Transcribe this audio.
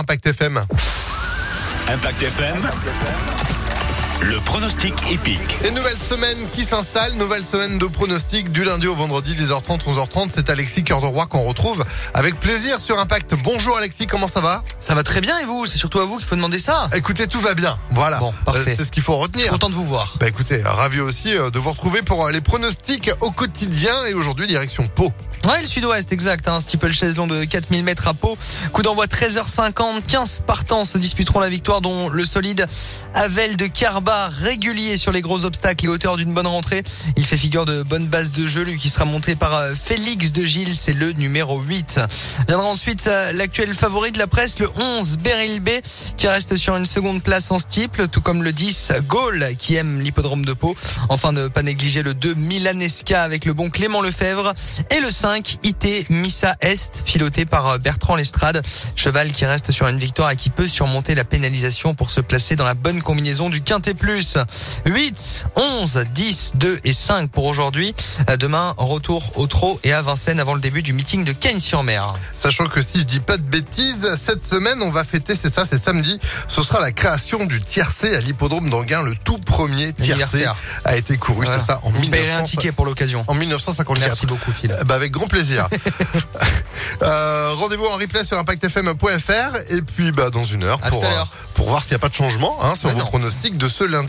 Impact FM. Impact FM. Le pronostic épique. Et nouvelle semaine qui s'installe, nouvelle semaine de pronostic du lundi au vendredi 10h30, 11h30. C'est Alexis Cœur de Roi qu'on retrouve avec plaisir sur Impact. Bonjour Alexis, comment ça va? Ça va très bien et vous? C'est surtout à vous qu'il faut demander ça. Écoutez, tout va bien. Voilà. Bon, parfait. Euh, C'est ce qu'il faut retenir. Content de vous voir. Bah écoutez, ravi aussi euh, de vous retrouver pour euh, les pronostics au quotidien et aujourd'hui direction Pau. Ouais, le sud-ouest, exact. Hein, Steeple chaise long de 4000 mètres à Pau. Coup d'envoi 13h50. 15 partants se disputeront la victoire, dont le solide Avel de Carba, régulier sur les gros obstacles et hauteur d'une bonne rentrée. Il fait figure de bonne base de jeu, lui qui sera monté par euh, Félix de Gilles, c'est le numéro 8. Viendra ensuite euh, l'actuel favori de la presse, le 11, Beryl B, qui reste sur une seconde place en steeple, tout comme le 10, Gaulle, qui aime l'hippodrome de Pau. Enfin, ne pas négliger le 2, Milanesca avec le bon Clément Lefebvre. Et le 5, IT Missa Est, piloté par euh, Bertrand Lestrade. Cheval qui reste sur une victoire et qui peut surmonter la pénalisation pour se placer dans la bonne combinaison du Quintet Plus. 8, 11, 10, 2 et 5 pour aujourd'hui. Euh, Demain, retour au trot et à Vincennes avant le début du meeting de Cagnes-sur-Mer. Sachant que si je dis pas de bêtises, cette semaine on va fêter, c'est ça, c'est samedi, ce sera la création du tiercé à l'hippodrome d'Anguin. Le tout premier tiercé a été couru, Voilà. c'est ça, en, Vous payerez 1900 un ticket pour l'occasion. en 1954. Merci beaucoup, Phil. Bah avec grand plaisir. Euh, Rendez-vous en replay sur impactfm.fr et puis bah dans une heure pour, euh, pour voir s'il n'y a pas de changement hein, sur Bah vos non. pronostics de ce lundi.